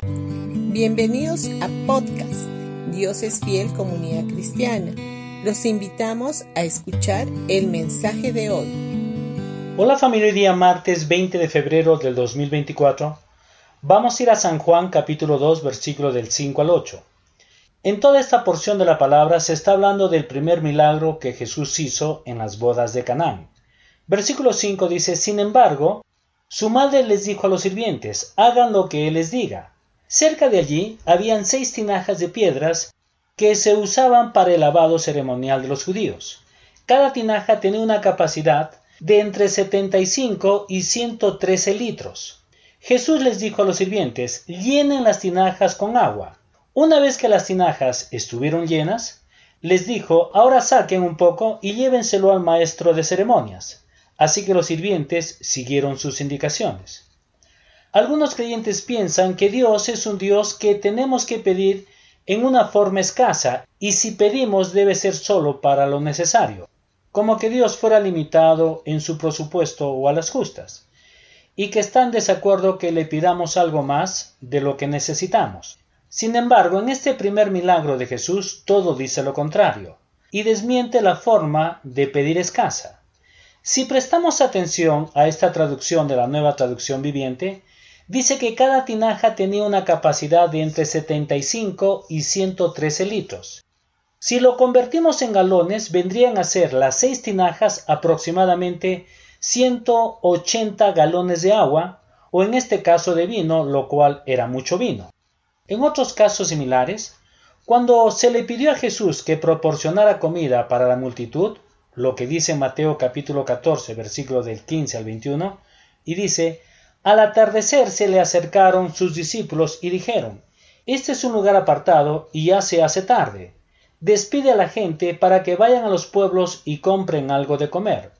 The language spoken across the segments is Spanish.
Bienvenidos a podcast Dios es fiel comunidad cristiana. Los invitamos a escuchar el mensaje de hoy. Hola familia, hoy día martes 20 de febrero del 2024. Vamos a ir a San Juan capítulo 2 versículo del 5 al 8. En toda esta porción de la palabra se está hablando del primer milagro que Jesús hizo en las bodas de Canaán. Versículo 5 dice, Sin embargo, su madre les dijo a los sirvientes, hagan lo que él les diga. Cerca de allí habían seis tinajas de piedras que se usaban para el lavado ceremonial de los judíos. Cada tinaja tenía una capacidad de entre 75 y 113 litros. Jesús les dijo a los sirvientes, llenen las tinajas con agua. Una vez que las tinajas estuvieron llenas, les dijo, ahora saquen un poco y llévenselo al maestro de ceremonias. Así que los sirvientes siguieron sus indicaciones. Algunos creyentes piensan que Dios es un Dios que tenemos que pedir en una forma escasa y si pedimos debe ser solo para lo necesario, como que Dios fuera limitado en su presupuesto o a las justas, y que están de desacuerdo que le pidamos algo más de lo que necesitamos. Sin embargo, en este primer milagro de Jesús todo dice lo contrario, y desmiente la forma de pedir escasa. Si prestamos atención a esta traducción de la nueva traducción viviente, dice que cada tinaja tenía una capacidad de entre 75 y 113 litros. Si lo convertimos en galones, vendrían a ser las seis tinajas aproximadamente 180 galones de agua, o en este caso de vino, lo cual era mucho vino. En otros casos similares, cuando se le pidió a Jesús que proporcionara comida para la multitud, lo que dice Mateo capítulo 14, versículo del 15 al 21, y dice, al atardecer se le acercaron sus discípulos y dijeron, Este es un lugar apartado y ya se hace tarde. Despide a la gente para que vayan a los pueblos y compren algo de comer.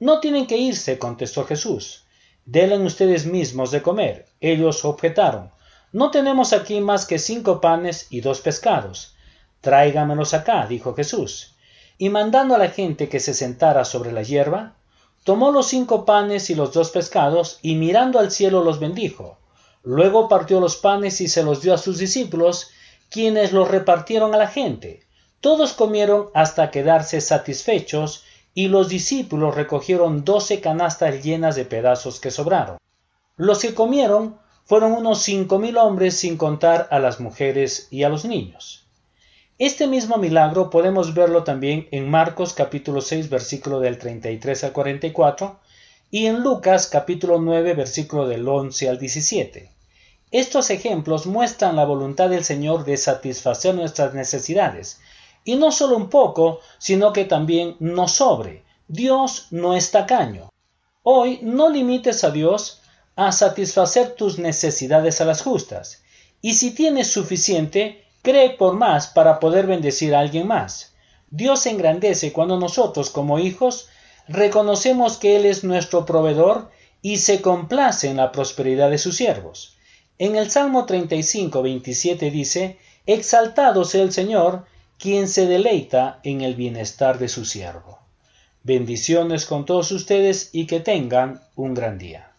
No tienen que irse, contestó Jesús. Denle ustedes mismos de comer. Ellos objetaron. No tenemos aquí más que cinco panes y dos pescados. Tráigamelos acá, dijo Jesús. Y mandando a la gente que se sentara sobre la hierba, tomó los cinco panes y los dos pescados, y mirando al cielo los bendijo. Luego partió los panes y se los dio a sus discípulos, quienes los repartieron a la gente. Todos comieron hasta quedarse satisfechos, y los discípulos recogieron doce canastas llenas de pedazos que sobraron. Los que comieron fueron unos cinco mil hombres sin contar a las mujeres y a los niños. Este mismo milagro podemos verlo también en Marcos capítulo 6 versículo del 33 al 44 y en Lucas capítulo 9 versículo del 11 al 17. Estos ejemplos muestran la voluntad del Señor de satisfacer nuestras necesidades, y no solo un poco, sino que también nos sobre. Dios no es tacaño. Hoy no limites a Dios a satisfacer tus necesidades a las justas, y si tienes suficiente, cree por más para poder bendecir a alguien más. Dios se engrandece cuando nosotros como hijos reconocemos que Él es nuestro proveedor y se complace en la prosperidad de sus siervos. En el Salmo 35, 27 dice, Exaltado sea el Señor, quien se deleita en el bienestar de su siervo. Bendiciones con todos ustedes y que tengan un gran día.